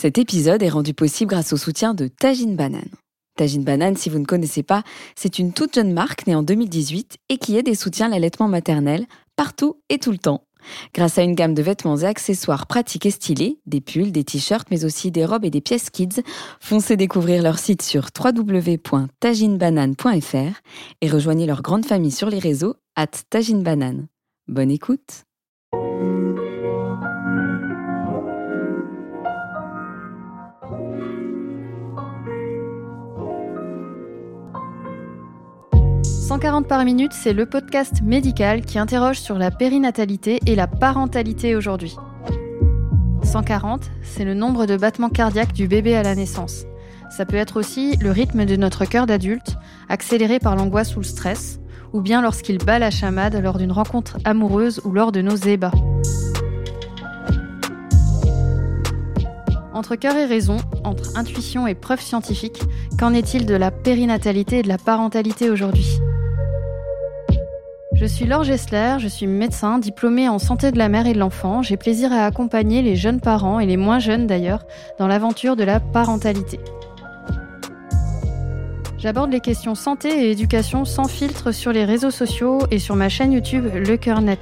Cet épisode est rendu possible grâce au soutien de Tajine Banane. Tajine Banane, si vous ne connaissez pas, c'est une toute jeune marque née en 2018 et qui aide et soutient l'allaitement maternel partout et tout le temps. Grâce à une gamme de vêtements et accessoires pratiques et stylés, des pulls, des t-shirts, mais aussi des robes et des pièces kids, foncez découvrir leur site sur www.taginebanane.fr et rejoignez leur grande famille sur les réseaux at taginebanane. Bonne écoute 140 par minute, c'est le podcast médical qui interroge sur la périnatalité et la parentalité aujourd'hui. 140, c'est le nombre de battements cardiaques du bébé à la naissance. Ça peut être aussi le rythme de notre cœur d'adulte, accéléré par l'angoisse ou le stress, ou bien lorsqu'il bat la chamade lors d'une rencontre amoureuse ou lors de nos ébats. Entre cœur et raison, entre intuition et preuve scientifique, qu'en est-il de la périnatalité et de la parentalité aujourd'hui? Je suis Laure Gessler, je suis médecin, diplômée en santé de la mère et de l'enfant. J'ai plaisir à accompagner les jeunes parents, et les moins jeunes d'ailleurs, dans l'aventure de la parentalité. J'aborde les questions santé et éducation sans filtre sur les réseaux sociaux et sur ma chaîne YouTube Le Cœur Net.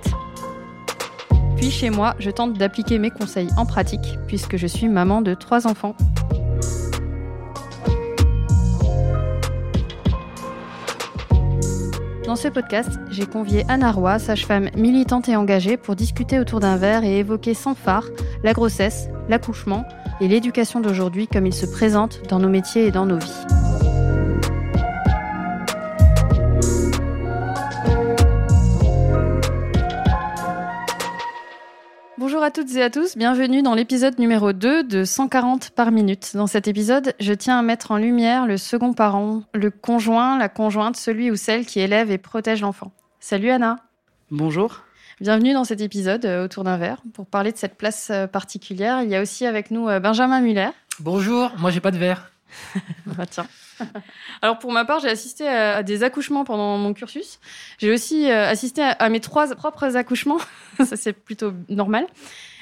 Chez moi, je tente d'appliquer mes conseils en pratique, puisque je suis maman de trois enfants. Dans ce podcast, j'ai convié Anna Roy, sage-femme militante et engagée, pour discuter autour d'un verre et évoquer sans phare la grossesse, l'accouchement et l'éducation d'aujourd'hui comme il se présente dans nos métiers et dans nos vies. Bonjour à toutes et à tous, bienvenue dans l'épisode numéro 2 de 140 par minute. Dans cet épisode, je tiens à mettre en lumière le second parent, le conjoint, la conjointe, celui ou celle qui élève et protège l'enfant. Salut Anna. Bonjour. Bienvenue dans cet épisode euh, autour d'un verre pour parler de cette place euh, particulière. Il y a aussi avec nous euh, Benjamin Muller. Bonjour, moi j'ai pas de verre. bah tiens. Alors pour ma part, j'ai assisté à, des accouchements pendant mon cursus. J'ai aussi euh, assisté à, mes trois propres accouchements. Ça c'est plutôt normal.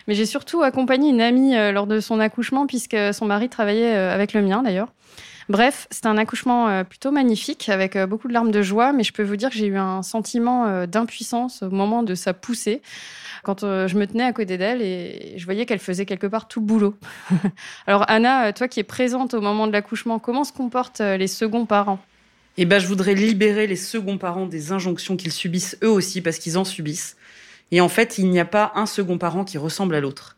Mais j'ai surtout accompagné une amie euh, lors de son accouchement puisque son mari travaillait euh, avec le mien d'ailleurs. Bref, c'était un accouchement plutôt magnifique avec beaucoup de larmes de joie, mais je peux vous dire que j'ai eu un sentiment d'impuissance au moment de sa poussée quand euh, je me tenais à côté d'elle et je voyais qu'elle faisait quelque part tout le boulot. Alors Anna, toi qui es présente au moment de l'accouchement, comment se comportent euh, les seconds parents? Eh ben, je voudrais libérer les seconds parents des injonctions qu'ils subissent eux aussi parce qu'ils en subissent. Et en fait, il n'y a pas un second parent qui ressemble à l'autre.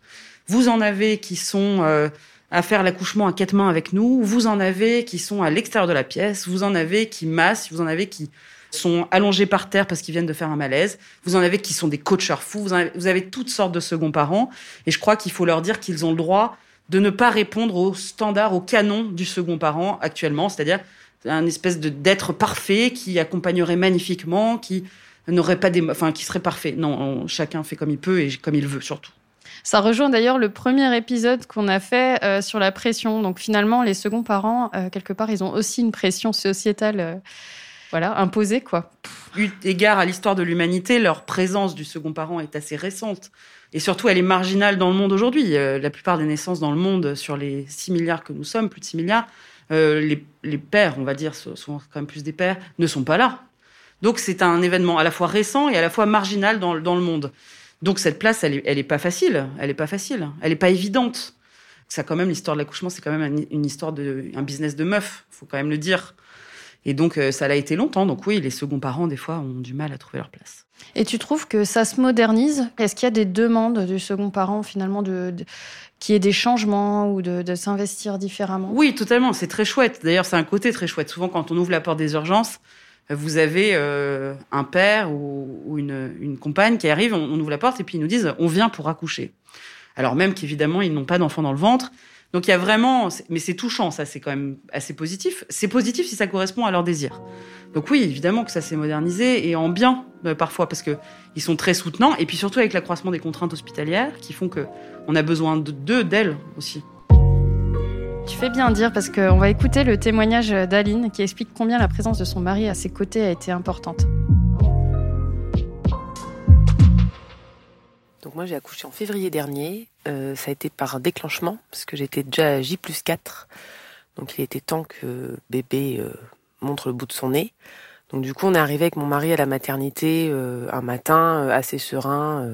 Vous en avez qui sont euh, à faire l'accouchement à quatre mains avec nous, vous en avez qui sont à l'extérieur de la pièce, vous en avez qui massent, vous en avez qui sont allongés par terre parce qu'ils viennent de faire un malaise. Vous en avez qui sont des coachers fous. Vous, avez, toutes sortes de seconds parents. Et je crois qu'il faut leur dire qu'ils ont le droit de ne pas répondre au standard, au canon du second parent actuellement, c'est-à-dire un espèce de d'être parfait qui accompagnerait magnifiquement, qui n'aurait pas des, enfin qui serait parfait. Non, chacun fait comme il peut et comme il veut surtout. Ça rejoint d'ailleurs le premier épisode qu'on a fait euh, sur la pression. Donc finalement, les seconds parents, euh, quelque part, ils ont aussi une pression sociétale. Euh, voilà, imposé quoi. Eu égard à l'histoire de l'humanité, leur présence du second parent est assez récente. Et surtout, elle est marginale dans le monde aujourd'hui. La plupart des naissances dans le monde, sur les 6 milliards que nous sommes, plus de 6 milliards, les, pères, on va dire, souvent quand même plus des pères, ne sont pas là. Donc c'est un événement à la fois récent et à la fois marginal dans, le monde. Donc cette place, elle est, pas facile. Elle est pas facile. Elle est pas évidente. Ça, quand même, l'histoire de l'accouchement, c'est quand même une histoire de, un business de meuf. Faut quand même le dire. Et donc, euh, ça l'a été longtemps. Donc oui, les seconds parents, des fois, ont du mal à trouver leur place. Et tu trouves que ça se modernise? Est-ce qu'il y a des demandes du second parent, finalement, de, qu'il y ait des changements ou de, s'investir différemment? Oui, totalement. C'est très chouette. D'ailleurs, c'est un côté très chouette. Souvent, quand on ouvre la porte des urgences, vous avez euh, un père ou, une, compagne qui arrive, on, ouvre la porte et puis ils nous disent on vient pour accoucher. Alors même qu'évidemment, ils n'ont pas d'enfant dans le ventre, donc il y a vraiment, mais c'est touchant, ça c'est quand même assez positif. C'est positif si ça correspond à leur désir. Donc oui, évidemment que ça s'est modernisé et en bien euh, parfois parce que ils sont très soutenants et puis surtout avec l'accroissement des contraintes hospitalières qui font que on a besoin d'eux, d'elles aussi. Tu fais bien dire parce qu'on va écouter le témoignage d'Aline qui explique combien la présence de son mari à ses côtés a été importante. moi j'ai accouché en février dernier. Euh, ça a été par déclenchement parce que j'étais déjà à J plus 4. Donc il était temps que bébé euh, montre le bout de son nez. Donc du coup on est arrivé avec mon mari à la maternité euh, un matin assez serein.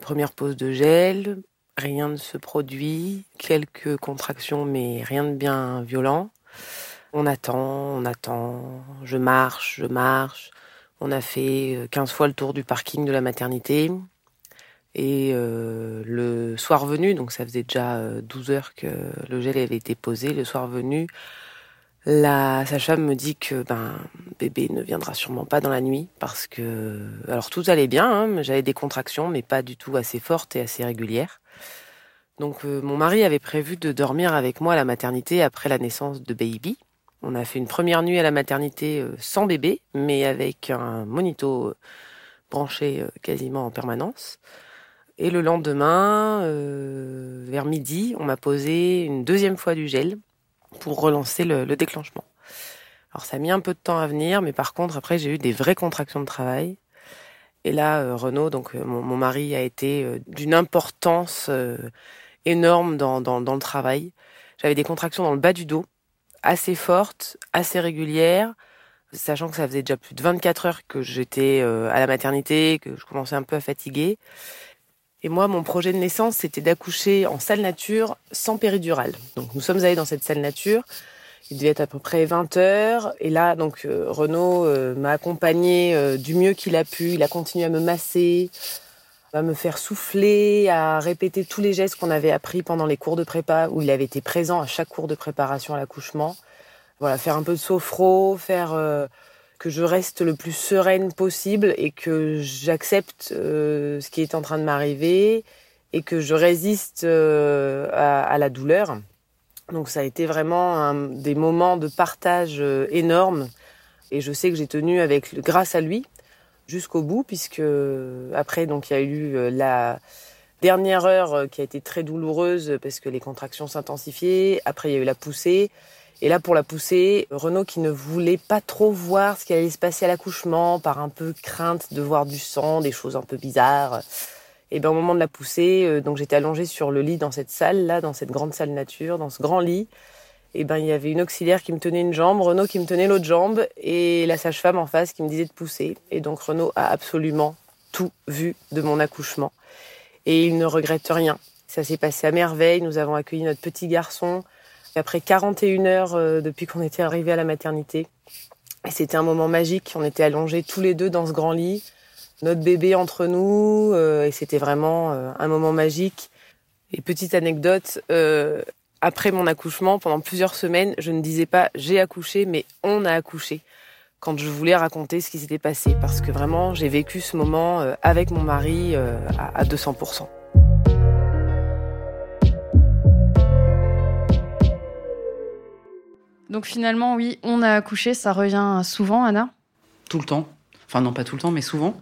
première pause de gel, rien ne se produit, quelques contractions mais rien de bien violent. On attend, on attend, je marche, je marche. On a fait 15 fois le tour du parking de la maternité. Et euh, le soir venu, donc ça faisait déjà 12 euh, heures que le gel avait été posé, le soir venu, la sage-femme me dit que ben bébé ne viendra sûrement pas dans la nuit parce que alors tout allait bien, hein, j'avais des contractions mais pas du tout assez fortes et assez régulières. Donc euh, mon mari avait prévu de dormir avec moi à la maternité après la naissance de baby. On a fait une première nuit à la maternité sans bébé mais avec un monito branché quasiment en permanence. Et le lendemain, euh, vers midi, on m'a posé une deuxième fois du gel pour relancer le, déclenchement. Alors ça a mis un peu de temps à venir, mais par contre après j'ai eu des vraies contractions de travail. Et là, euh, Renaud, donc euh, mon, mari, a été d'une importance énorme dans, dans, dans le travail. J'avais des contractions dans le bas du dos, assez fortes, assez régulières, sachant que ça faisait déjà plus de 24 heures que j'étais à la maternité, que je commençais un peu à fatiguer. Et moi, mon projet de naissance, c'était d'accoucher en salle nature sans péridurale. Donc nous sommes allés dans cette salle nature. Il devait être à peu près 20 heures. Et là, donc euh, Renaud euh, m'a accompagné euh, du mieux qu'il a pu. Il a continué à me masser, à me faire souffler, à répéter tous les gestes qu'on avait appris pendant les cours de prépa, où il avait été présent à chaque cours de préparation à l'accouchement. Voilà, faire un peu de sophro, faire que je reste le plus sereine possible et que j'accepte euh, ce qui est en train de m'arriver et que je résiste euh, à, la douleur. Donc ça a été vraiment des moments de partage euh, énormes et je sais que j'ai tenu avec grâce à lui jusqu'au bout puisque après donc il y a eu la dernière heure qui a été très douloureuse parce que les contractions s'intensifiaient, après il y a eu la poussée et là, pour la pousser, Renaud qui ne voulait pas trop voir ce qui allait se passer à l'accouchement, par un peu crainte de voir du sang, des choses un peu bizarres. Et ben au moment de la poussée, euh, donc j'étais allongée sur le lit dans cette salle là, dans cette grande salle nature, dans ce grand lit. Et ben il y avait une auxiliaire qui me tenait une jambe, Renaud qui me tenait l'autre jambe, et la sage-femme en face qui me disait de pousser. Et donc Renaud a absolument tout vu de mon accouchement. Et il ne regrette rien. Ça s'est passé à merveille. Nous avons accueilli notre petit garçon après 41 heures euh, depuis qu'on était arrivé à la maternité. Et c'était un moment magique. On était allongés tous les deux dans ce grand lit, notre bébé entre nous, euh, et c'était vraiment euh, un moment magique. Et petite anecdote, après mon accouchement, pendant plusieurs semaines, je ne disais pas j'ai accouché, mais on a accouché quand je voulais raconter ce qui s'était passé, parce que vraiment j'ai vécu ce moment avec mon mari à 200%. Donc finalement, oui, on a accouché, ça revient souvent, Anna Tout le temps. Enfin non, pas tout le temps, mais souvent.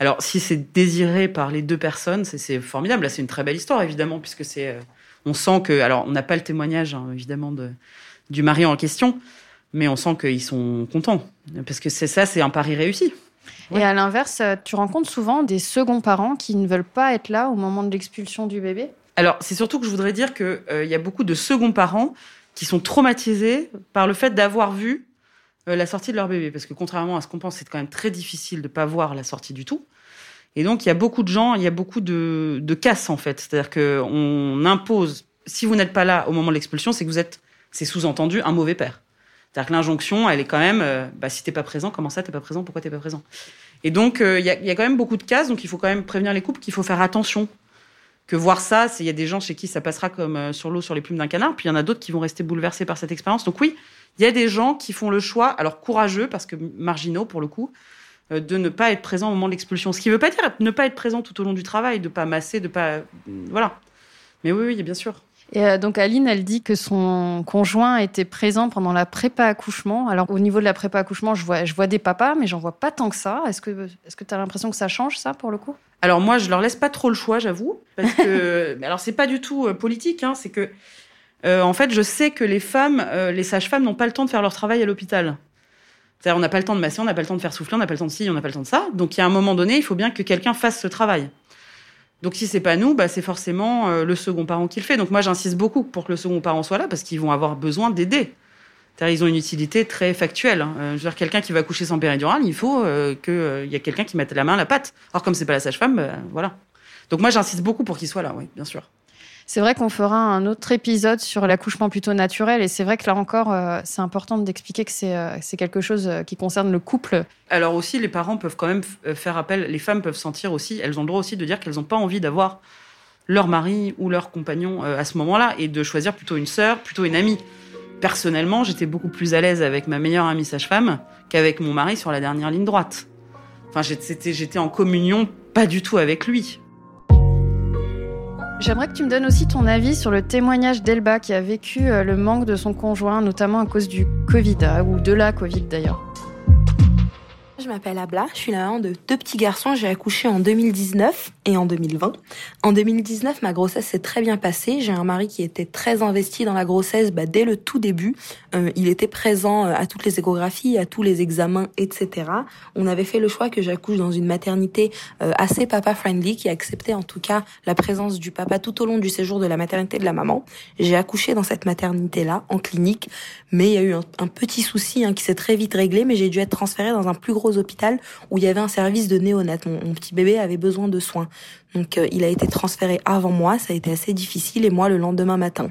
Alors si c'est désiré par les deux personnes, c'est formidable. Là, c'est une très belle histoire, évidemment, puisque c'est... Euh, on sent que... Alors, on n'a pas le témoignage, hein, évidemment, de, du mari en question, mais on sent qu'ils sont contents. Parce que c'est ça, c'est un pari réussi. Et à l'inverse, euh, tu rencontres souvent des seconds parents qui ne veulent pas être là au moment de l'expulsion du bébé? Alors, c'est surtout que je voudrais dire qu'il euh, y a beaucoup de seconds parents qui sont traumatisés par le fait d'avoir vu euh, la sortie de leur bébé. Parce que contrairement à ce qu'on pense, c'est quand même très difficile de ne pas voir la sortie du tout. Et donc, il y a beaucoup de gens, il y a beaucoup de, de en fait. C'est-à-dire qu'on impose, si vous n'êtes pas là au moment de l'expulsion, c'est que vous êtes, c'est sous-entendu, un mauvais père. C'est-à-dire que l'injonction, elle est quand même, euh, bah, si t'es pas présent, comment ça, t'es pas présent, pourquoi t'es pas présent? Et donc, euh, il y, a, y, a, quand même beaucoup de cases, donc il faut quand même prévenir les couples qu'il faut faire attention que voir ça, il y a des gens chez qui ça passera comme euh, sur l'eau sur les plumes d'un canard, puis il y en a d'autres qui vont rester bouleversés par cette expérience. Donc oui, il y a des gens qui font le choix, alors courageux, parce que marginaux pour le coup, euh, de ne pas être présent au moment de l'expulsion. Ce qui ne veut pas dire ne pas être présent tout au long du travail, de pas masser, de pas... Voilà. Mais oui, oui, bien sûr. Et euh, donc Aline, elle dit que son conjoint était présent pendant la prépa accouchement. Alors au niveau de la prépa accouchement, je vois, je vois des papas, mais j'en vois pas tant que ça. Est-ce que est-ce que tu as l'impression que ça change ça pour le coup? Alors moi, je leur laisse pas trop le choix, j'avoue, parce que alors c'est pas du tout euh, politique, hein, c'est que euh, en fait, je sais que les femmes, les sages-femmes n'ont pas le temps de faire leur travail à l'hôpital. C'est-à-dire, on n'a pas le temps de masser, on n'a pas le temps de faire souffler, on n'a pas le temps de ci, on n'a pas le temps de ça. Donc, il y a un moment donné, il faut bien que quelqu'un fasse ce travail. Donc si c'est pas nous, bah, c'est forcément euh, le second parent qui le fait. Donc moi j'insiste beaucoup pour que le second parent soit là parce qu'ils vont avoir besoin d'aider. Ils ont une utilité très factuelle. Hein. Euh, je veux dire, quelqu'un qui va coucher sans péridurale, il faut euh, qu'il y ait quelqu'un qui mette la main à la pâte. Alors comme c'est pas la sage-femme, bah, voilà. Donc moi j'insiste beaucoup pour qu'il soit là, oui, bien sûr. C'est vrai qu'on fera un autre épisode sur l'accouchement plutôt naturel et c'est vrai que là encore, euh, c'est important d'expliquer que euh, c'est quelque chose euh, qui concerne le couple. Alors aussi, les parents peuvent quand même faire appel, les femmes peuvent sentir aussi, elles ont le droit aussi de dire qu'elles n'ont pas envie d'avoir leur mari ou leur compagnon à ce moment-là et de choisir plutôt une sœur, plutôt une amie. Personnellement, j'étais beaucoup plus à l'aise avec ma meilleure amie sage-femme qu'avec mon mari sur la dernière ligne droite. Enfin, j'étais en communion pas du tout avec lui. J'aimerais que tu me donnes aussi ton avis sur le témoignage d'Elba qui a vécu euh, le manque de son conjoint, notamment à cause du Covid, euh, ou de la Covid d'ailleurs. Je m'appelle Abla, je suis la maman de deux petits garçons. J'ai accouché en 2019 et en 2020. En 2019, ma grossesse s'est très bien passée. J'ai un mari qui était très investi dans la grossesse bah, dès le tout début. Euh, il était présent euh, à toutes les échographies, à tous les examens, etc. On avait fait le choix que j'accouche dans une maternité euh, assez papa-friendly qui acceptait en tout cas la présence du papa tout au long du séjour de la maternité de la maman. J'ai accouché dans cette maternité-là, en clinique, mais il y a eu un, petit souci hein, qui s'est très vite réglé, mais j'ai dû être transférée dans un plus gros hôpital où il y avait un service de néonat. Mon, petit bébé avait besoin de soins. Donc euh, il a été transféré avant moi, ça a été assez difficile et moi le lendemain matin.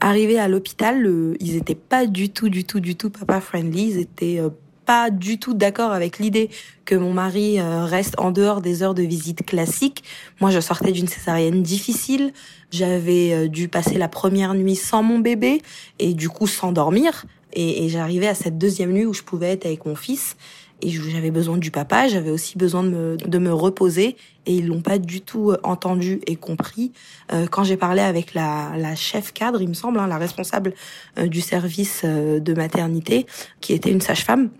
Arrivé à l'hôpital, ils étaient pas du tout, du tout, du tout papa friendly. Ils étaient euh, pas du tout d'accord avec l'idée que mon mari euh, reste en dehors des heures de visite classiques. Moi, je sortais d'une césarienne difficile. J'avais dû passer la première nuit sans mon bébé et du coup sans dormir. Et, et j'arrivais à cette deuxième nuit où je pouvais être avec mon fils et j'avais besoin du papa, j'avais aussi besoin de me, de me reposer et ils l'ont pas du tout euh, entendu et compris. Euh, quand j'ai parlé avec la, la chef cadre, il me semble, hein, la responsable euh, du service euh, de maternité, qui était une sage-femme,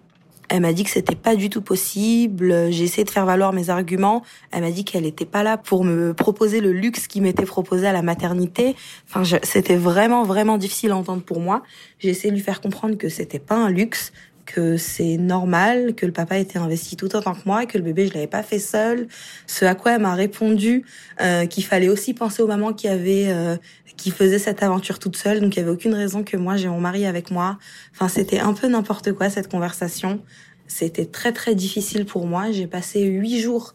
elle m'a dit que c'était pas du tout possible. J'ai essayé de faire valoir mes arguments. Elle m'a dit qu'elle était pas là pour me proposer le luxe qui m'était proposé à la maternité. Enfin, c'était vraiment vraiment difficile à entendre pour moi. J'ai essayé de lui faire comprendre que c'était pas un luxe, que c'est normal, que le papa était investi tout autant que moi, que le bébé je l'avais pas fait seul. Ce à quoi elle m'a répondu euh, qu'il fallait aussi penser aux mamans qui avaient euh, qui faisaient cette aventure toute seule, donc il y avait aucune raison que moi j'ai mon mari avec moi. Enfin c'était un peu n'importe quoi cette conversation. C'était très très difficile pour moi. J'ai passé huit jours.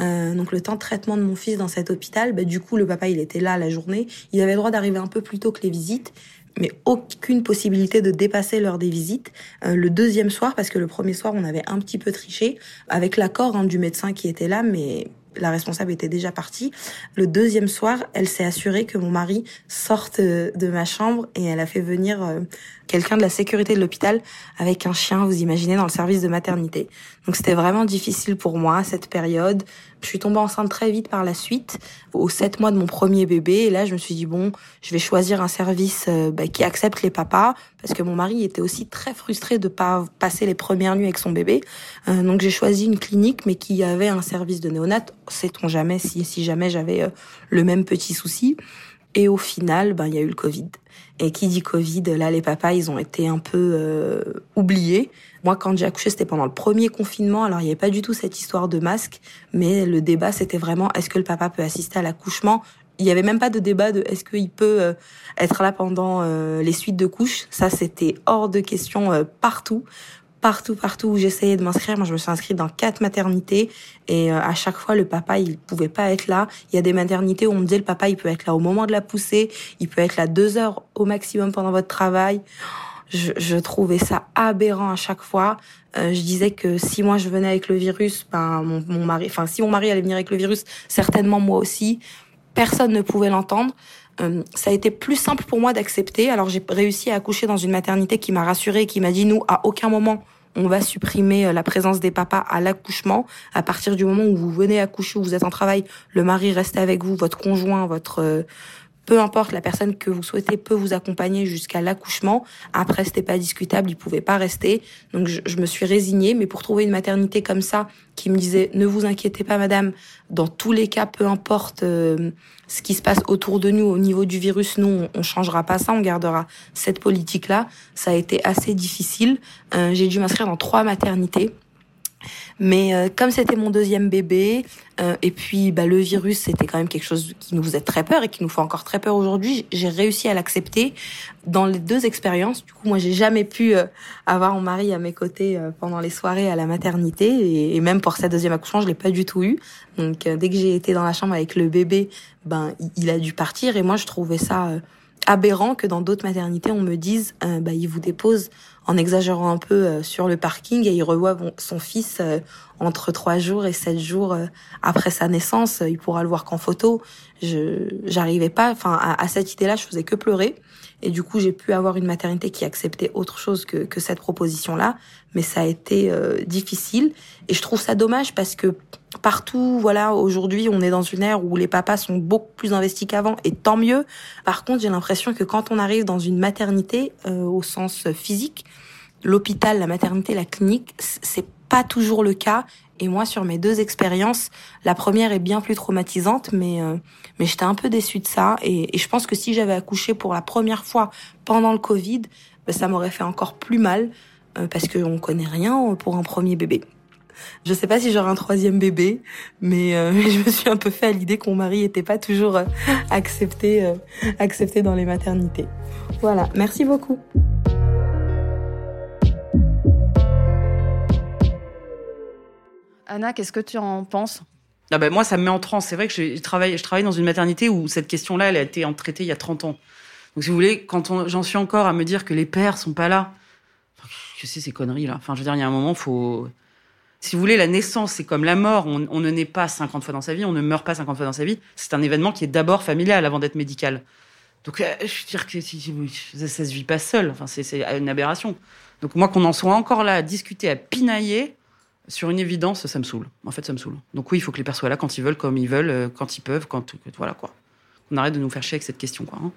Euh, donc le temps de traitement de mon fils dans cet hôpital, bah, du coup le papa il était là la journée, il avait le droit d'arriver un peu plus tôt que les visites, mais aucune possibilité de dépasser l'heure des visites. Euh, le deuxième soir, parce que le premier soir, on avait un petit peu triché, avec l'accord hein, du médecin qui était là, mais la responsable était déjà partie. Le deuxième soir, elle s'est assurée que mon mari sorte de ma chambre et elle a fait venir euh, quelqu'un de la sécurité de l'hôpital avec un chien, vous imaginez, dans le service de maternité. Donc c'était vraiment difficile pour moi cette période. Je suis tombée enceinte très vite par la suite, aux sept mois de mon premier bébé. Et là, je me suis dit, bon, je vais choisir un service euh, bah, qui accepte les papas, parce que mon mari était aussi très frustré de pas passer les premières nuits avec son bébé. Euh, donc j'ai choisi une clinique, mais qui avait un service de néonat. Sait-on jamais si, si jamais j'avais euh, le même petit souci. Et au final, ben, il y a eu le Covid. Et qui dit Covid, là, les papas, ils ont été un peu euh, oubliés. Moi, quand j'ai accouché, c'était pendant le premier confinement. Alors, il n'y avait pas du tout cette histoire de masque, mais le débat, c'était vraiment est-ce que le papa peut assister à l'accouchement? Il n'y avait même pas de débat de est-ce qu'il peut euh, être là pendant euh, les suites de couches? Ça, c'était hors de question partout partout, partout où j'essayais de m'inscrire. Moi, je me suis inscrite dans quatre maternités et euh, à chaque fois, le papa, il pouvait pas être là. Il y a des maternités où on me disait le papa, il peut être là au moment de la poussée, il peut être là deux heures au maximum pendant votre travail. Je, je trouvais ça aberrant à chaque fois. Euh, je disais que si moi je venais avec le virus, ben mon, mon mari, enfin si mon mari allait venir avec le virus, certainement moi aussi. Personne ne pouvait l'entendre. Euh, ça a été plus simple pour moi d'accepter. Alors j'ai réussi à accoucher dans une maternité qui m'a rassurée et qui m'a dit nous à aucun moment on va supprimer euh, la présence des papas à l'accouchement. À partir du moment où vous venez accoucher, où vous êtes en travail, le mari reste avec vous, votre conjoint, votre euh, peu importe la personne que vous souhaitez peut vous accompagner jusqu'à l'accouchement. Après, c'était pas discutable, il pouvait pas rester. Donc, je, je, me suis résignée. Mais pour trouver une maternité comme ça, qui me disait ne vous inquiétez pas, madame, dans tous les cas, peu importe euh, ce qui se passe autour de nous au niveau du virus, nous, on, changera pas ça, on gardera cette politique-là. Ça a été assez difficile. Euh, J'ai dû m'inscrire dans trois maternités. Mais euh, comme c'était mon deuxième bébé, euh, et puis bah, le virus, c'était quand même quelque chose qui nous faisait très peur et qui nous fait encore très peur aujourd'hui, j'ai réussi à l'accepter dans les deux expériences. Du coup, moi, j'ai jamais pu euh, avoir mon mari à mes côtés pendant les soirées à la maternité, et, même pour sa deuxième accouchement, je l'ai pas du tout eu. Donc, dès que j'ai été dans la chambre avec le bébé, ben, il a dû partir, et moi, je trouvais ça aberrant que dans d'autres maternités, on me dise, bah, il vous dépose en exagérant un peu euh, sur le parking et il revoit son fils euh, entre trois jours et sept jours euh, après sa naissance. Il pourra le voir qu'en photo. Je j'arrivais pas, enfin à, cette idée-là, je faisais que pleurer. Et du coup, j'ai pu avoir une maternité qui acceptait autre chose que, que cette proposition-là. Mais ça a été difficile. Et je trouve ça dommage parce que partout, voilà, aujourd'hui, on est dans une ère où les papas sont beaucoup plus investis qu'avant, et tant mieux. Par contre, j'ai l'impression que quand on arrive dans une maternité, au sens physique, l'hôpital, la maternité, la clinique, c'est pas toujours le cas. Et moi, sur mes deux expériences, la première est bien plus traumatisante, mais euh, mais j'étais un peu déçue de ça. Et, je pense que si j'avais accouché pour la première fois pendant le Covid, ben, ça m'aurait fait encore plus mal euh, parce qu'on connaît rien pour un premier bébé. Je sais pas si j'aurai un troisième bébé, mais, euh, je me suis un peu fait à l'idée que mon mari était pas toujours accepté accepté dans les maternités. Voilà, merci beaucoup. Anna, qu'est-ce que tu en penses? Ah ben moi, ça me met en transe. C'est vrai que je travaille, je travaille dans une maternité où cette question-là, elle a été traitée il y a 30 ans. Donc, si vous voulez, quand j'en suis encore à me dire que les pères sont pas là, je sais ces conneries là. Enfin, je veux dire, il y a un moment, faut. Si vous voulez, la naissance, c'est comme la mort. On, ne naît pas 50 fois dans sa vie, on ne meurt pas 50 fois dans sa vie. C'est un événement qui est d'abord familial avant d'être médical. Donc, euh, je veux dire que ça, ça se vit pas seul. Enfin, c'est une aberration. Donc, moi, qu'on en soit encore là à discuter, à pinailler, sur une évidence, ça me saoule. En fait, ça me saoule. Donc oui, il faut que les pères soient là quand ils veulent, comme ils veulent, euh, quand ils peuvent, quand voilà quoi. On arrête de nous faire chier avec cette question quoi. Hein.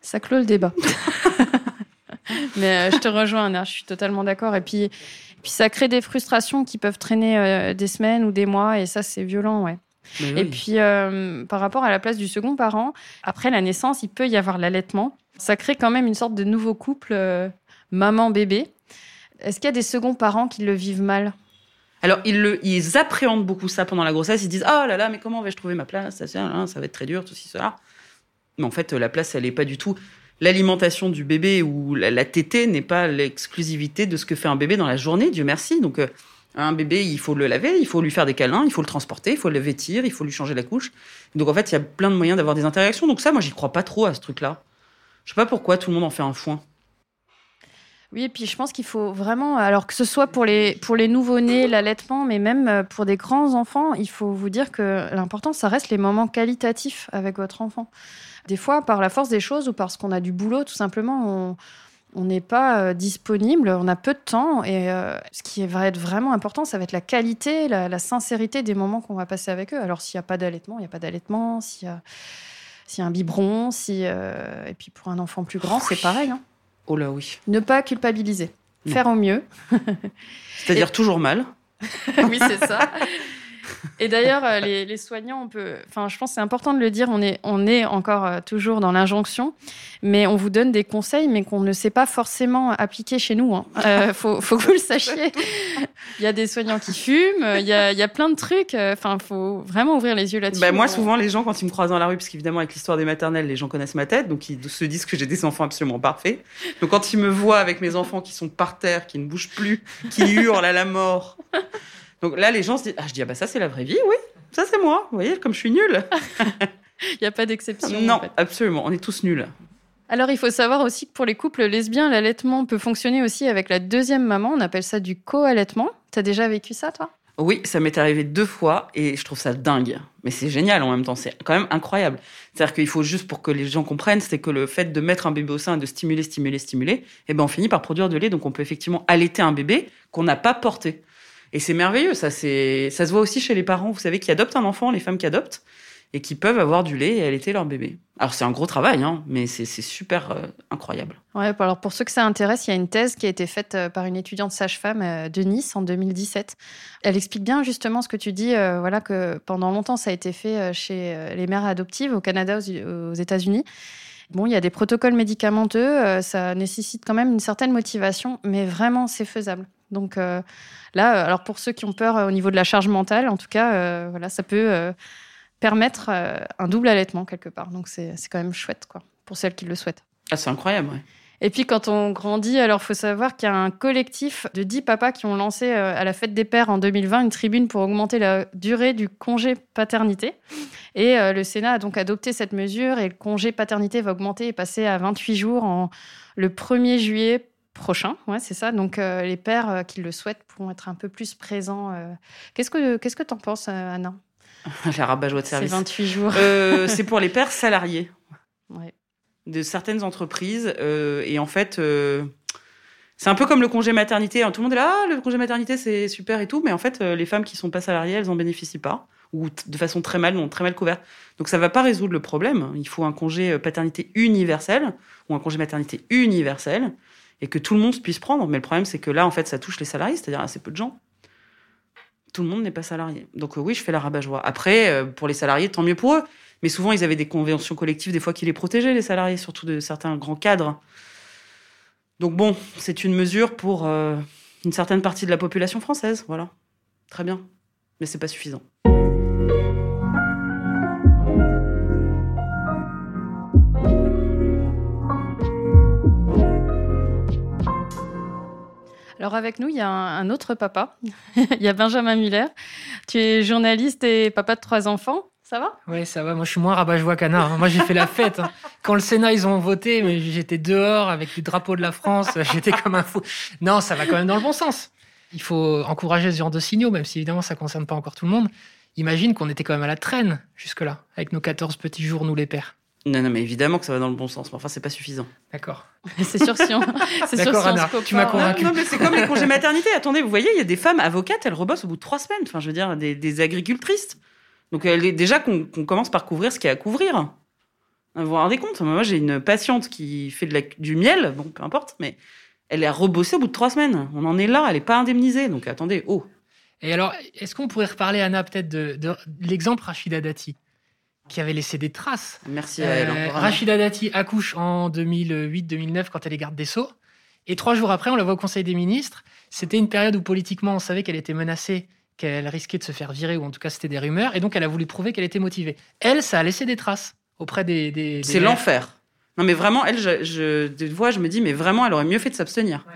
Ça clôt le débat. Mais euh, je te rejoins, Anna, je suis totalement d'accord. Et puis, puis ça crée des frustrations qui peuvent traîner euh, des semaines ou des mois, et ça c'est violent, ouais. Et puis par rapport à la place du second parent, après la naissance, il peut y avoir l'allaitement. Ça crée quand même une sorte de nouveau couple maman-bébé. Est-ce qu'il y a des seconds parents qui le vivent mal? Alors, ils, appréhendent beaucoup ça pendant la grossesse. Ils disent Oh là là, mais comment vais-je trouver ma place? Ça, ça, va être très dur, tout ci, cela. Mais en fait, la place, elle n'est pas du tout. L'alimentation du bébé ou la, tétée n'est pas l'exclusivité de ce que fait un bébé dans la journée, Dieu merci. Donc, euh, un bébé, il faut le laver, il faut lui faire des câlins, il faut le transporter, il faut le vêtir, il faut lui changer la couche. Donc, en fait, il y a plein de moyens d'avoir des interactions. Donc, ça, moi, j'y crois pas trop à ce truc-là. Je sais pas pourquoi tout le monde en fait un foin. Oui, et puis je pense qu'il faut vraiment, alors que ce soit pour les, pour les nouveau-nés, l'allaitement, mais même euh, pour des grands enfants, il faut vous dire que l'important, ça reste les moments qualitatifs avec votre enfant. Des fois, par la force des choses ou parce qu'on a du boulot, tout simplement, on n'est pas euh, disponible, on a peu de temps. Et euh, ce qui va être vraiment important, ça va être la qualité, la, sincérité des moments qu'on va passer avec eux. Alors, s'il n'y a pas d'allaitement, il n'y a pas d'allaitement. S'il y a, un biberon, si, et puis pour un enfant plus grand, c'est pareil. Hein. Oh là oui. Ne pas culpabiliser. Faire au mieux. C'est-à-dire toujours mal. oui, c'est ça. Et d'ailleurs, euh, les, soignants, on peut, enfin, je pense c'est important de le dire, on est, on est encore euh, toujours dans l'injonction, mais on vous donne des conseils, mais qu'on ne sait pas forcément appliquer chez nous. Il hein. euh, faut, faut, que vous le sachiez. Il y a des soignants qui fument, il y a, il y a plein de trucs. Enfin, faut vraiment ouvrir les yeux là-dessus. Bah, moi, souvent, les gens, quand ils me croisent dans la rue, parce qu'évidemment, avec l'histoire des maternelles, les gens connaissent ma tête, donc ils se disent que j'ai des enfants absolument parfaits. Donc, quand ils me voient avec mes enfants qui sont par terre, qui ne bougent plus, qui hurlent à la mort, donc là, les gens se disent Ah, je dis, ah bah ça, c'est la vraie vie, oui, ça, c'est moi. Vous voyez, comme je suis nulle. Il n'y a pas d'exception. Non, absolument, on est tous nuls. Alors, il faut savoir aussi que pour les couples lesbiens, l'allaitement peut fonctionner aussi avec la deuxième maman. On appelle ça du co-allaitement. Tu as déjà vécu ça, toi? Oui, ça m'est arrivé deux fois et je trouve ça dingue. Mais c'est génial en même temps, c'est quand même incroyable. C'est-à-dire qu'il faut juste pour que les gens comprennent, c'est que le fait de mettre un bébé au sein et de stimuler, stimuler, stimuler, eh ben on finit par produire de lait. Donc on peut effectivement allaiter un bébé qu'on n'a pas porté. Et c'est merveilleux, ça, se voit aussi chez les parents, vous savez, qui adoptent un enfant, les femmes qui adoptent, et qui peuvent avoir du lait et allaiter leur bébé. Alors c'est un gros travail, hein, mais c'est, super euh, incroyable. Ouais, alors pour ceux que ça intéresse, il y a une thèse qui a été faite euh, par une étudiante sage-femme euh, de Nice en 2017. Elle explique bien justement ce que tu dis, voilà que pendant longtemps ça a été fait chez les mères adoptives au Canada, aux États-Unis. Bon, il y a des protocoles médicamenteux, ça nécessite quand même une certaine motivation, mais vraiment c'est faisable Donc là, alors pour ceux qui ont peur au niveau de la charge mentale, en tout cas, voilà, ça peut permettre un double allaitement quelque part. Donc c'est quand même chouette, quoi, pour celles qui le souhaitent. Ah, c'est incroyable, ouais. Et puis quand on grandit, alors faut savoir qu'il y a un collectif de 10 papas qui ont lancé euh, à la fête des pères en 2020 une tribune pour augmenter la durée du congé paternité. Et euh, le Sénat a donc adopté cette mesure et le congé paternité va augmenter et passer à 28 jours en le 1er juillet prochain. Ouais, c'est ça. Donc euh, les pères qui le souhaitent pourront être un peu plus présents. Qu'est-ce que qu'est-ce que t'en penses, Anna? La rabat-joie de service. C'est 28 jours. c'est pour les pères salariés. Ouais de certaines entreprises. Euh, et en fait, euh, c'est un peu comme le congé maternité. Hein. Tout le monde est là, ah, le congé maternité, c'est super et tout. Mais en fait, euh, les femmes qui sont pas salariées, elles en bénéficient pas. Ou de façon très mal, non, très mal couverte. Donc ça va pas résoudre le problème. Il faut un congé paternité universel ou un congé maternité universel et que tout le monde puisse prendre. Mais le problème, c'est que là, en fait, ça touche les salariés, c'est-à-dire assez peu de gens. Tout le monde n'est pas salarié. Donc oui, je fais la rabat-joie. Après, pour les salariés, tant mieux pour eux. Mais souvent, ils avaient des conventions collectives, des fois, qui les protégeaient, les salariés, surtout de certains grands cadres. Donc bon, c'est une mesure pour euh, une certaine partie de la population française, voilà. Très bien. Mais c'est pas suffisant. Alors avec nous, il y a un, autre papa. il y a Benjamin Muller. Tu es journaliste et papa de trois enfants. Ça va? Oui, ça va. Moi, je suis moins rabat-joie canard. Hein. Moi, j'ai fait la fête. Hein. Quand le Sénat, ils ont voté, mais j'étais dehors avec le drapeau de la France. J'étais comme un fou. Non, ça va quand même dans le bon sens. Il faut encourager ce genre de signaux, même si évidemment, ça ne concerne pas encore tout le monde. Imagine qu'on était quand même à la traîne jusque-là, avec nos 14 petits jours, nous les pères. Non, non, mais évidemment que ça va dans le bon sens. Mais enfin, c'est pas suffisant. D'accord. c'est sûr si on. D'accord, Anna, tu m'as convaincu. Non, mais c'est comme les congés maternité. Attendez, vous voyez, il y a des femmes avocates, elles rebossent au bout de trois semaines. Enfin, je veux dire, des, des agricultrices. Donc elle est déjà qu'on commence par couvrir ce qu'il y a à couvrir. Vous vous rendez compte? Moi, j'ai une patiente qui fait de la, du miel, bon, peu importe, mais elle est rebossée au bout de trois semaines. On en est là, elle n'est pas indemnisée. Donc attendez, oh. Et alors, est-ce qu'on pourrait reparler, Anna, peut-être de, l'exemple Rachida Dati, qui avait laissé des traces Merci à elle. Euh, Rachida Dati accouche en 2008-2009 quand elle est garde des Sceaux. Et trois jours après, on la voit au Conseil des ministres. C'était une période où politiquement, on savait qu'elle était menacée qu'elle risquait de se faire virer, ou en tout cas c'était des rumeurs, et donc elle a voulu prouver qu'elle était motivée. Elle, ça a laissé des traces auprès des... c'est l'enfer. Non mais vraiment, elle, je, voix, je me dis, mais vraiment, elle aurait mieux fait de s'abstenir.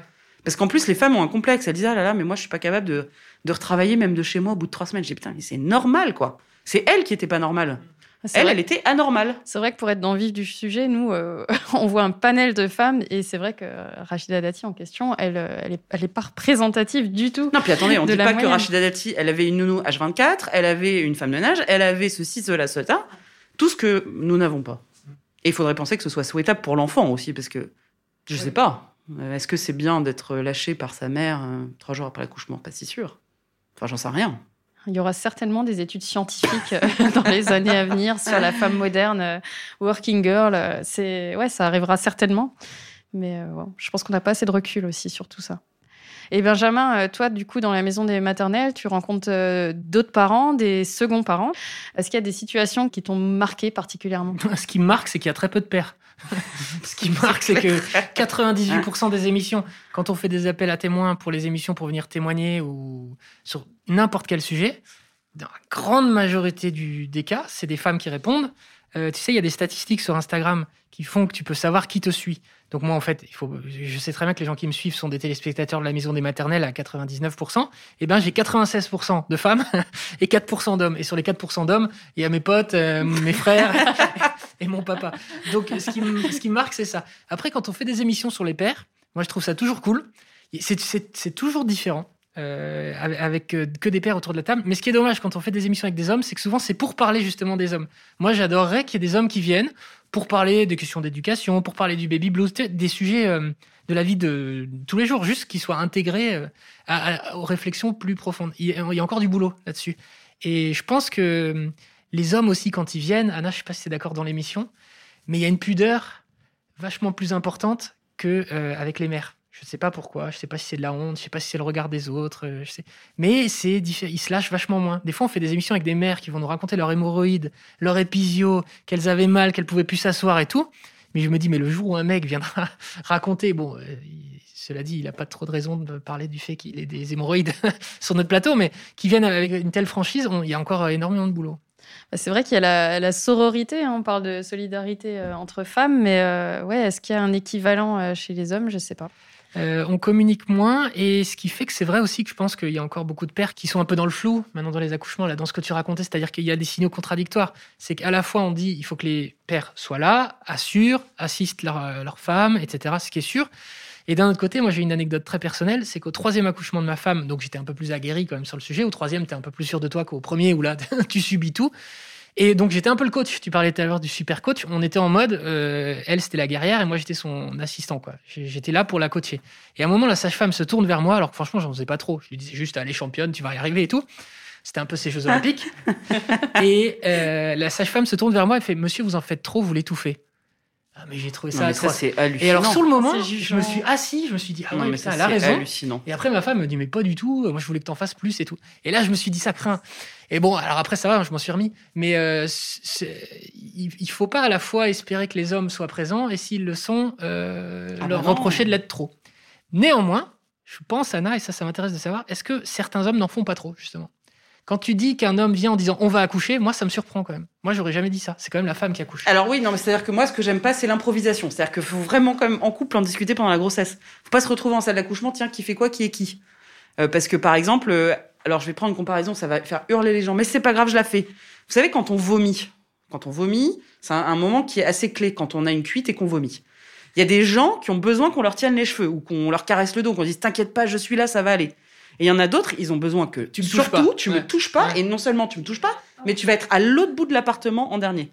Parce qu'en plus, les femmes ont un complexe. Elles disent, ah là là, mais moi, je suis pas capable de, de retravailler même de chez moi au bout de trois semaines. J'ai putain, c'est normal, quoi. C'est elle qui était pas normale. Elle, elle était anormale. C'est vrai que pour être dans le vif du sujet, nous, euh, on voit un panel de femmes et c'est vrai que Rachida Dati en question, elle, euh, elle, est, elle est pas représentative du tout. Non, puis attendez, on ne dit pas que Rachida Dati, elle avait une nounou H24, elle avait une femme de nage, elle avait ceci, cela, cela, tout ce que nous n'avons pas. Et il faudrait penser que ce soit souhaitable pour l'enfant aussi, parce que je ne sais pas. Euh, est-ce que c'est bien d'être lâché par sa mère trois jours après l'accouchement? Pas si sûr. Enfin, j'en sais rien. Il y aura certainement des études scientifiques euh, dans les années à venir sur la femme moderne, euh, working girl. Euh, c'est ouais, ça arrivera certainement. Mais je pense qu'on n'a pas assez de recul aussi sur tout ça. Et Benjamin, toi, du coup, dans la maison des maternelles, tu rencontres d'autres parents, des seconds parents. Est-ce qu'il y a des situations qui t'ont marqué particulièrement? Ce qui marque, c'est qu'il y a très peu de pères. Ce qui marque, c'est que 98% des émissions, quand on fait des appels à témoins pour les émissions pour venir témoigner ou sur n'importe quel sujet, dans la grande majorité des cas, c'est des femmes qui répondent. Euh, tu sais, il y a des statistiques sur Instagram qui font que tu peux savoir qui te suit. Donc moi, en fait, il faut, je sais très bien que les gens qui me suivent sont des téléspectateurs de la maison des maternelles à 99%. Eh ben, j'ai 96% de femmes et 4% d'hommes. Et sur les 4% d'hommes, il y a mes potes, euh, mes frères et mon papa. Donc, ce qui, ce qui marque, c'est ça. Après, quand on fait des émissions sur les pères, moi, je trouve ça toujours cool. C'est toujours différent. Euh, avec euh, que des pères autour de la table. Mais ce qui est dommage quand on fait des émissions avec des hommes, c'est que souvent c'est pour parler justement des hommes. Moi, j'adorerais qu'il y ait des hommes qui viennent pour parler des questions d'éducation, pour parler du baby blues, des sujets euh, de la vie de, tous les jours, juste qu'ils soient intégrés aux réflexions plus profondes. Il y, a, encore du boulot là-dessus. Et je pense que les hommes aussi, quand ils viennent, Anna, je sais pas si c'est d'accord dans l'émission, mais il y a une pudeur vachement plus importante que avec les mères. Je sais pas pourquoi, je sais pas si c'est de la honte, je sais pas si c'est le regard des autres, euh, je sais. mais c'est ils se lâchent vachement moins. Des fois, on fait des émissions avec des mères qui vont nous raconter leur hémorroïde, leur épisio, qu'elles avaient mal, qu'elles pouvaient plus s'asseoir et tout. Mais je me dis, mais le jour où un mec viendra raconter, bon, euh, cela dit, il n'a pas trop de raison de parler du fait qu'il ait des hémorroïdes sur notre plateau, mais qui viennent avec une telle franchise, il y a encore énormément de boulot. Bah, c'est vrai qu'il y a la, sororité, hein, on parle de solidarité euh, entre femmes, mais euh, ouais, est-ce qu'il y a un équivalent euh, chez les hommes? Je ne sais pas. On communique moins et ce qui fait que c'est vrai aussi que je pense qu'il y a encore beaucoup de pères qui sont un peu dans le flou maintenant dans les accouchements, là, dans ce que tu racontais, c'est-à-dire qu'il y a des signaux contradictoires. C'est qu'à la fois on dit il faut que les pères soient là, assurent, assistent leurs leur femmes, etc., ce qui est sûr. Et d'un autre côté, moi j'ai une anecdote très personnelle, c'est qu'au troisième accouchement de ma femme, donc j'étais un peu plus aguerri quand même sur le sujet, au troisième, tu es un peu plus sûr de toi qu'au premier où là tu subis tout. Et donc j'étais un peu le coach. Tu parlais tout à l'heure du super coach. On était en mode, euh, elle c'était la guerrière et moi j'étais son assistant quoi. J'étais là pour la coacher. Et à un moment la sage-femme se tourne vers moi alors que franchement j'en faisais pas trop. Je lui disais juste allez championne, tu vas y arriver et tout. C'était un peu ces Jeux Olympiques. et euh, la sage-femme se tourne vers moi et fait Monsieur vous en faites trop, vous l'étouffez. Ah, mais j'ai trouvé ça, ça c'est hallucinant. Et alors sur le moment, je me suis assis, je me suis dit ah mais ça, elle a raison. Hallucinant. Et après ma femme me dit mais pas du tout, moi je voulais que t'en fasses plus et tout. Et là je me suis dit ça craint. Et bon alors après ça va, je m'en suis remis. Mais euh, il, il faut pas à la fois espérer que les hommes soient présents et s'ils le sont, euh, ah leur bah reprocher de l'être trop. Néanmoins, je pense Anna et ça ça m'intéresse de savoir, est-ce que certains hommes n'en font pas trop justement? Quand tu dis qu'un homme vient en disant on va accoucher, moi ça me surprend quand même. Moi j'aurais jamais dit ça. C'est quand même la femme qui accouche. Alors oui, non, mais c'est-à-dire que moi ce que j'aime pas c'est l'improvisation. C'est-à-dire qu'il faut vraiment quand même en couple en discuter pendant la grossesse. Faut pas se retrouver en salle d'accouchement, tiens qui fait quoi, qui est qui? Euh, parce que par exemple, euh, alors je vais prendre une comparaison, ça va faire hurler les gens, mais c'est pas grave, je la fais. Vous savez quand on vomit, quand on vomit, c'est un, moment qui est assez clé quand on a une cuite et qu'on vomit. Il y a des gens qui ont besoin qu'on leur tienne les cheveux ou qu'on leur caresse le dos, qu'on dise t'inquiète pas, je suis là, ça va aller. Et il y en a d'autres, ils ont besoin que tu me surtout, tu me touches pas. Et non seulement tu me touches pas, mais tu vas être à l'autre bout de l'appartement en dernier.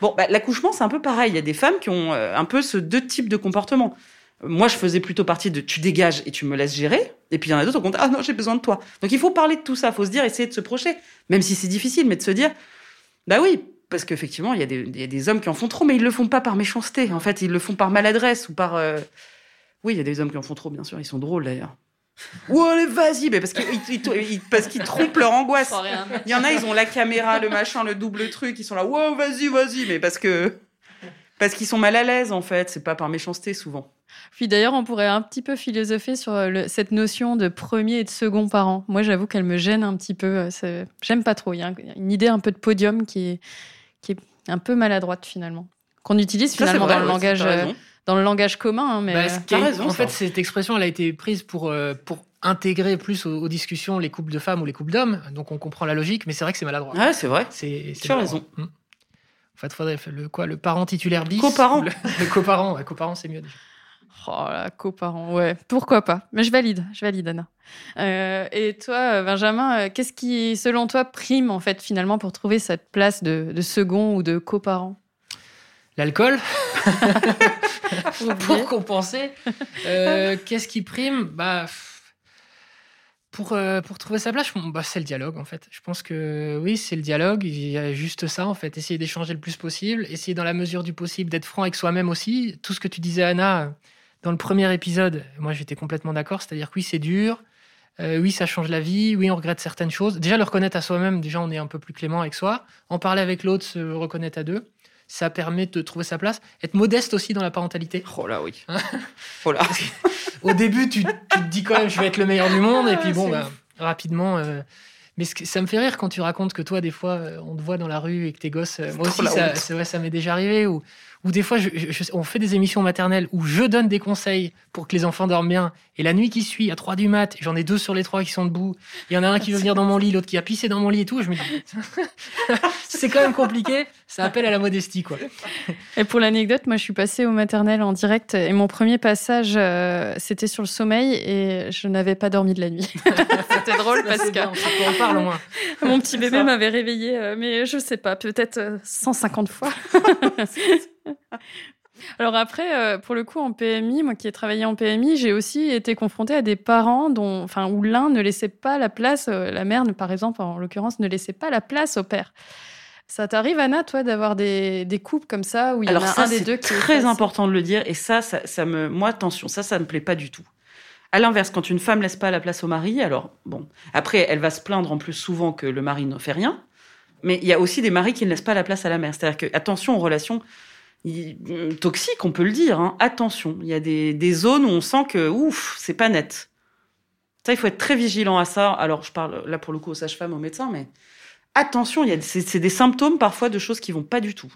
Bon, bah, l'accouchement, c'est un peu pareil. Il y a des femmes qui ont euh, un peu ce deux types de comportement. Moi, je faisais plutôt partie de tu dégages et tu me laisses gérer. Et puis il y en a d'autres qui ont ah non, j'ai besoin de toi. Donc il faut parler de tout ça. Il faut se dire, essayer de se projeter, même si c'est difficile, mais de se dire, bah oui, parce qu'effectivement, il y, a des, y a des hommes qui en font trop, mais ils le font pas par méchanceté. En fait, ils le font par maladresse ou par. Euh, oui, il y a des hommes qui en font trop, bien sûr. Ils sont drôles d'ailleurs. Oh, allez, vas-y, mais parce qu'ils parce qu'ils trompent leur angoisse. Il y en a, ils ont la caméra, le machin, le double truc, ils sont là, wow, vas-y, vas-y, mais parce que parce qu'ils sont mal à l'aise en fait, c'est pas par méchanceté souvent. Puis d'ailleurs, on pourrait un petit peu philosopher sur cette notion de premier et de second parent. Moi, j'avoue qu'elle me gêne un petit peu. J'aime pas trop. Il y a une idée un peu de podium qui est, qui est un peu maladroite finalement, qu'on utilise finalement dans le langage dans le langage commun. Hein, mais bah, raison, en fait, cette expression, elle a été prise pour, euh, pour intégrer plus aux, discussions les couples de femmes ou les couples d'hommes. Donc on comprend la logique, mais c'est vrai que c'est maladroit. Ouais, c'est vrai. C'est, tu as raison. Hum. En fait, faudrait le quoi, le parent titulaire bis. Coparent. Le, le coparent, ouais, coparent, c'est mieux. Déjà. Oh là, coparent, ouais, pourquoi pas. Mais je valide, je valide, Anna. Euh, et toi, Benjamin, euh, qu'est-ce qui, selon toi, prime en fait finalement pour trouver cette place de, de second ou de coparent? L'alcool pour compenser. Euh, qu'est-ce qui prime? Bah, pour, euh, pour trouver sa place, bah, c'est le dialogue en fait. Je pense que oui, c'est le dialogue. Il y a juste ça en fait. Essayer d'échanger le plus possible, essayer dans la mesure du possible d'être franc avec soi-même aussi. Tout ce que tu disais, Anna, dans le premier épisode, moi j'étais complètement d'accord. C'est-à-dire que oui, c'est dur. Euh, oui, ça change la vie. Oui, on regrette certaines choses. Déjà, le reconnaître à soi-même, déjà, on est un peu plus clément avec soi. En parler avec l'autre, se reconnaître à deux ça permet de trouver sa place. Être modeste aussi dans la parentalité. Oh là, oui. Hein oh là. Au début, tu, te dis quand même, je vais être le meilleur du monde, et puis bon, bah, rapidement. Euh, mais ça me fait rire quand tu racontes que toi, des fois, euh, on te voit dans la rue et que tes gosses. Euh, moi aussi, ça, ça m'est déjà arrivé. Ou, ou des fois, on fait des émissions maternelles où je donne des conseils pour que les enfants dorment bien. Et la nuit qui suit, à 3 du mat, j'en ai deux sur les trois qui sont debout. Il y en a un qui veut venir dans mon lit, l'autre qui a pissé dans mon lit et tout. Je me dis, c'est quand même compliqué. Ça appelle à la modestie, quoi. Et pour l'anecdote, moi, je suis passée au maternel en direct et mon premier passage, euh, c'était sur le sommeil et je n'avais pas dormi de la nuit. c'était drôle parce que. on parle au moins. Mon petit bébé m'avait réveillée, euh, mais je sais pas, peut-être 150 euh, fois. Alors après, euh, pour le coup, en PMI, moi qui ai travaillé en PMI, j'ai aussi été confrontée à des parents dont, enfin, où l'un ne laissait pas la place, euh, la mère, par exemple, en l'occurrence, ne laissait pas la place au père. Ça t'arrive, Anna, toi, d'avoir des, des couples comme ça où il y en a un des deux qui est très important de le dire. Et ça, ça, me, moi, attention, ça, ça me plaît pas du tout. À l'inverse, quand une femme laisse pas la place au mari, alors bon, après, elle va se plaindre en plus souvent que le mari ne fait rien. Mais il y a aussi des maris qui ne laissent pas la place à la mère. C'est-à-dire que attention aux relations il- toxiques, on peut le dire. hein. Attention, il y a des, zones où on sent que ouf, c'est pas net. Ça, il faut être très vigilant à ça. Alors, je parle là pour le coup aux sages-femmes, aux médecins, mais attention, il y a c'est des symptômes parfois de choses qui vont pas du tout.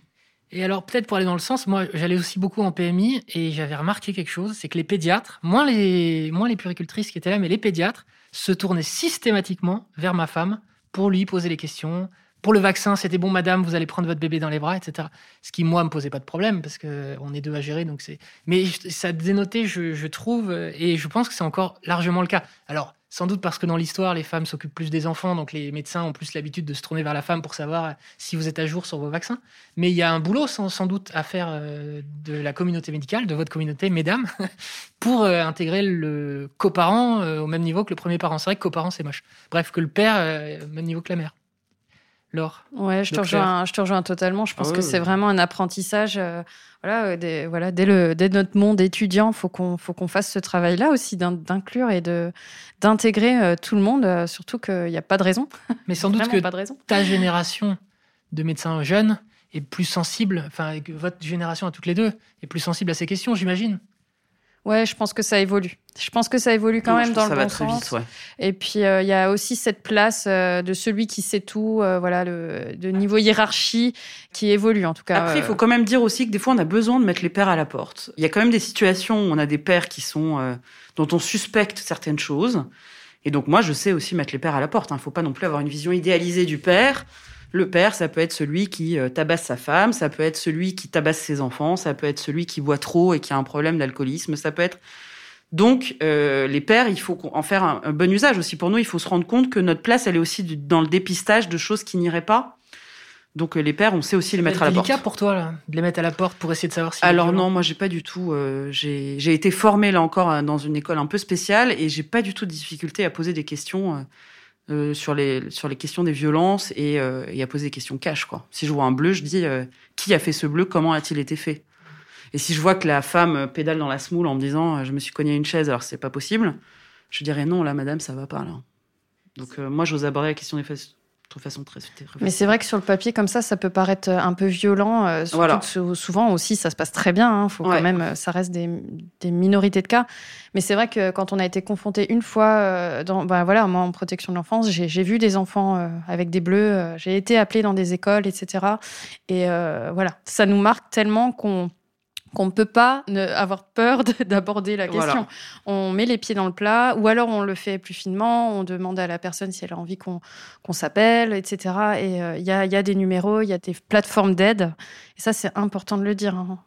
Et alors, peut-être pour aller dans le sens, moi, j'allais aussi beaucoup en PMI et j'avais remarqué quelque chose, c'est que les pédiatres, moins les, moins les puricultrices qui étaient là, mais les pédiatres se tournaient systématiquement vers ma femme pour lui poser les questions. Pour le vaccin, c'était bon, madame, vous allez prendre votre bébé dans les bras, etc. Ce qui, moi, me posait pas de problème parce que on est deux à gérer, donc. Mais ça dénotait, je, je trouve, euh, et je pense que c'est encore largement le cas. Alors, sans doute parce que dans l'histoire, les femmes s'occupent plus des enfants, donc les médecins ont plus l'habitude de se tourner vers la femme pour savoir si vous êtes à jour sur vos vaccins. Mais il y a un boulot sans, doute à faire euh, de la communauté médicale, de votre communauté, mesdames, pour euh, intégrer le coparent euh, au même niveau que le premier parent. C'est vrai que coparent, c'est moche. Bref, que le père, euh, au même niveau que la mère. Laure. Ouais, je te, rejoins, je te rejoins totalement. Je pense Ah que c'est vraiment un apprentissage. euh, voilà, euh, des- voilà, dès, le, dès notre monde étudiant, faut qu'on faut qu'on fasse ce travail-là aussi d'in- d'inclure et de d'intégrer euh, tout le monde. euh, surtout qu'il n'y a pas de raison. Mais sans doute que pas de raison. ta génération de médecins jeunes est plus sensible, enfin, votre génération à toutes les deux est plus sensible à ces questions, j'imagine. Ouais, je pense que ça évolue. Je pense que ça évolue quand Non, même dans le ça bon va très sens. vite, ouais. Et puis euh, il y a aussi cette place euh, de celui qui sait tout, euh, voilà, le, de niveau hiérarchie qui évolue en tout cas. Après, il faut quand même dire aussi que des fois, on a besoin de mettre les pères à la porte. Il y a quand même des situations où on a des pères qui sont dont on suspecte certaines choses. Et donc, moi, je sais aussi mettre les pères à la porte. Il ne faut pas non plus avoir une vision idéalisée du père. Le père, ça peut être celui qui euh, tabasse sa femme, ça peut être celui qui tabasse ses enfants, ça peut être celui qui boit trop et qui a un problème d'alcoolisme, ça peut être. Donc, euh, les pères, il faut en faire un, un bon usage aussi. Pour nous, il faut se rendre compte que notre place, elle est aussi dans le dépistage de choses qui n'iraient pas. Donc, euh, les pères, on sait aussi les mettre à la C'est porte. délicat pour toi, là, de les mettre à la porte pour essayer de savoir si. Alors non, moi j'ai pas du tout. euh, j'ai été formée là encore dans une école un peu spéciale et j'ai pas du tout de difficulté à poser des questions euh, euh, sur les sur les questions des violences et, euh, et à poser des questions cash quoi. Si je vois un bleu, je dis euh, qui a fait ce bleu, comment a-t-il été fait? Et si je vois que la femme euh, pédale dans la smoule en me disant euh, je me suis cogné une chaise alors c'est pas possible, je dirais non là madame ça va pas là. Donc euh, moi j'ose aborder la question des de façon très, Mais c'est vrai que sur le papier, comme ça, ça peut paraître un peu violent. euh, surtout Voilà. que sou- souvent aussi, ça se passe très bien. hein, faut Ouais. quand même, euh, ça reste des, des minorités de cas. Mais c'est vrai que quand on a été confronté une fois, euh, dans, bah voilà, moi en protection de l'enfance, j'ai vu des enfants euh, avec des bleus. euh, j'ai été appelée dans des écoles, etc. Et euh, voilà, ça nous marque tellement qu'on qu'on ne peut pas ne avoir peur de- d'aborder la question. Voilà. On met les pieds dans le plat, ou alors on le fait plus finement, on demande à la personne si elle a envie qu'on s'appelle, etc. Et euh, il y, a, y a des numéros, il y a des plateformes d'aide. Et ça, c'est important de le dire. hein.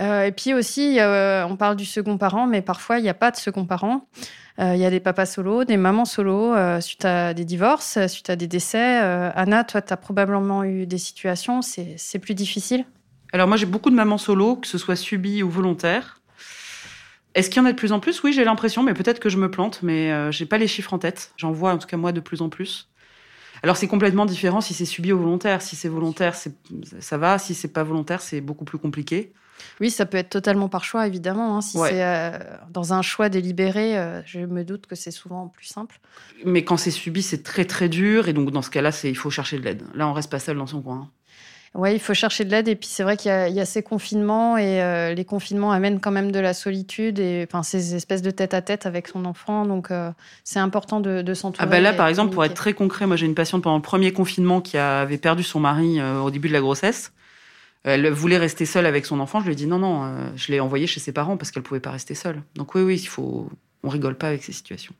Euh, et puis aussi, euh, on parle du second parent, mais parfois, il n'y a pas de second parent. Euh, Il y a des papas solos, des mamans solos, suite à des divorces, suite à des décès. Anna, toi, tu as probablement eu des situations, c'est plus difficile? Alors moi j'ai beaucoup de mamans solo, que ce soit subies ou volontaires. Est-ce qu'il y en a de plus en plus? Oui, j'ai l'impression, mais peut-être que je me plante, mais euh, j'ai pas les chiffres en tête. J'en vois en tout cas moi de plus en plus. Alors c'est complètement différent si c'est subi ou volontaire. Si c'est volontaire, ça va. Si c'est pas volontaire, c'est beaucoup plus compliqué. Oui, ça peut être totalement par choix, évidemment. hein. Si Ouais. c'est euh, dans un choix délibéré, euh, je me doute que c'est souvent plus simple. Mais quand c'est subi, c'est très très dur, et donc dans ce cas-là, c'est il faut chercher de l'aide. Là, on reste pas seul dans son coin. Oui, il faut chercher de l'aide. Et puis, c'est vrai qu'il y, a- il y a ces confinements et euh, les confinements amènent quand même de la solitude et enfin, ces espèces de tête à tête avec son enfant. Donc, euh, c'est important de, de s'entourer. Ah ben là, par exemple, pour être très concret, moi j'ai une patiente pendant le premier confinement qui avait perdu son mari euh, au début de la grossesse. Elle voulait rester seule avec son enfant. Je lui ai dit non, non, je l'ai envoyée chez ses parents parce qu'elle pouvait pas rester seule. Donc oui, oui, il faut, on rigole pas avec ces situations.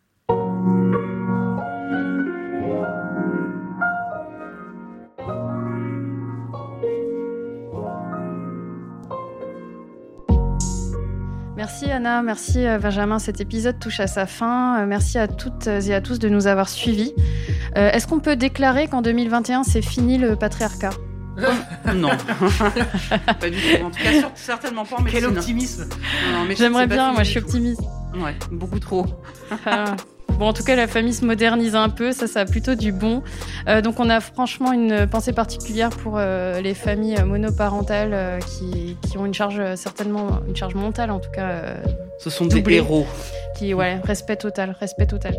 Merci Anna, merci euh, Benjamin. Cet épisode touche à sa fin. Euh, Merci à toutes et à tous de nous avoir suivis. Euh, Est-ce qu'on peut déclarer qu'en 2021, c'est fini le patriarcat? Non, pas du tout. En tout cas, certainement pas en médecine. Quel optimisme J'aimerais bien, moi je suis optimiste. Ouais, beaucoup trop. Bon, en tout cas, la famille se modernise un peu, ça, ça a plutôt du bon. Euh, donc, on a franchement une pensée particulière pour euh, les familles monoparentales euh, qui, qui ont une charge, certainement, une charge mentale en tout cas, Ce sont des héros. qui, ouais, respect total, respect total.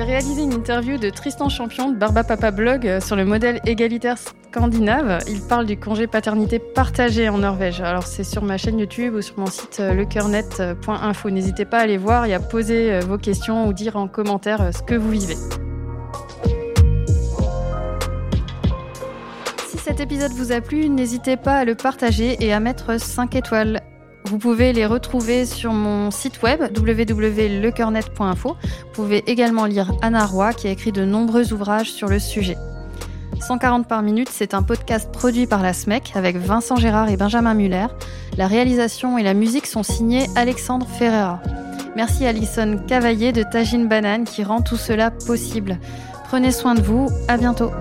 J'ai réalisé une interview de Tristan Champion de Barba Papa Blog euh, sur le modèle égalitaire scandinave. Il parle du congé paternité partagé en Norvège. Alors c'est sur ma chaîne YouTube ou sur mon site euh, lecoeurnet.info. N'hésitez pas à aller voir et à poser euh, vos questions ou dire en commentaire ce que vous vivez. Si cet épisode vous a plu, n'hésitez pas à le partager et à mettre 5 étoiles. Vous pouvez les retrouver sur mon site web www.lecoeurnet.info. Vous pouvez également lire Anna Roy qui a écrit de nombreux ouvrages sur le sujet. 140 par minute, c'est un podcast produit par la SMEC avec Vincent Gérard et Benjamin Muller. La réalisation et la musique sont signés Alexandre Ferreira. Merci Alison Cavaillé de Tagine Banane qui rend tout cela possible. Prenez soin de vous, à bientôt.